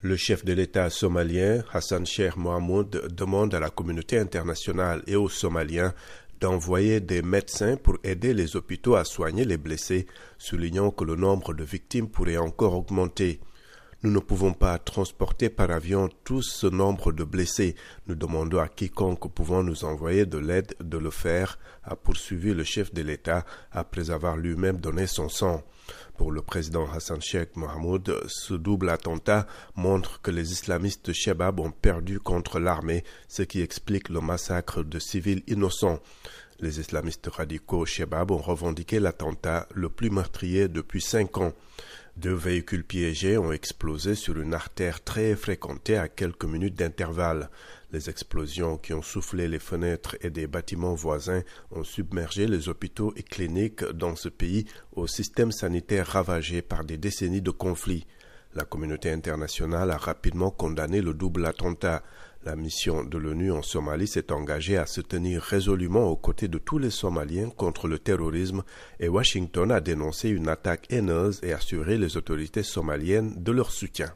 Le chef de l'État somalien, Hassan Sheikh Mohamoud, demande à la communauté internationale et aux Somaliens d'envoyer des médecins pour aider les hôpitaux à soigner les blessés, soulignant que le nombre de victimes pourrait encore augmenter. Nous ne pouvons pas transporter par avion tout ce nombre de blessés. Nous demandons à quiconque pouvant nous envoyer de l'aide de le faire, a poursuivi le chef de l'État après avoir lui-même donné son sang. Pour le président Hassan Sheikh Mohamoud, ce double attentat montre que les islamistes Shebab ont perdu contre l'armée, ce qui explique le massacre de civils innocents. Les islamistes radicaux Shebab ont revendiqué l'attentat le plus meurtrier depuis cinq ans. Deux véhicules piégés ont explosé sur une artère très fréquentée à quelques minutes d'intervalle. Les explosions qui ont soufflé les fenêtres et des bâtiments voisins ont submergé les hôpitaux et cliniques dans ce pays au système sanitaire ravagé par des décennies de conflits. La communauté internationale a rapidement condamné le double attentat. La mission de l'ONU en Somalie s'est engagée à se tenir résolument aux côtés de tous les Somaliens contre le terrorisme et Washington a dénoncé une attaque haineuse et assuré les autorités somaliennes de leur soutien.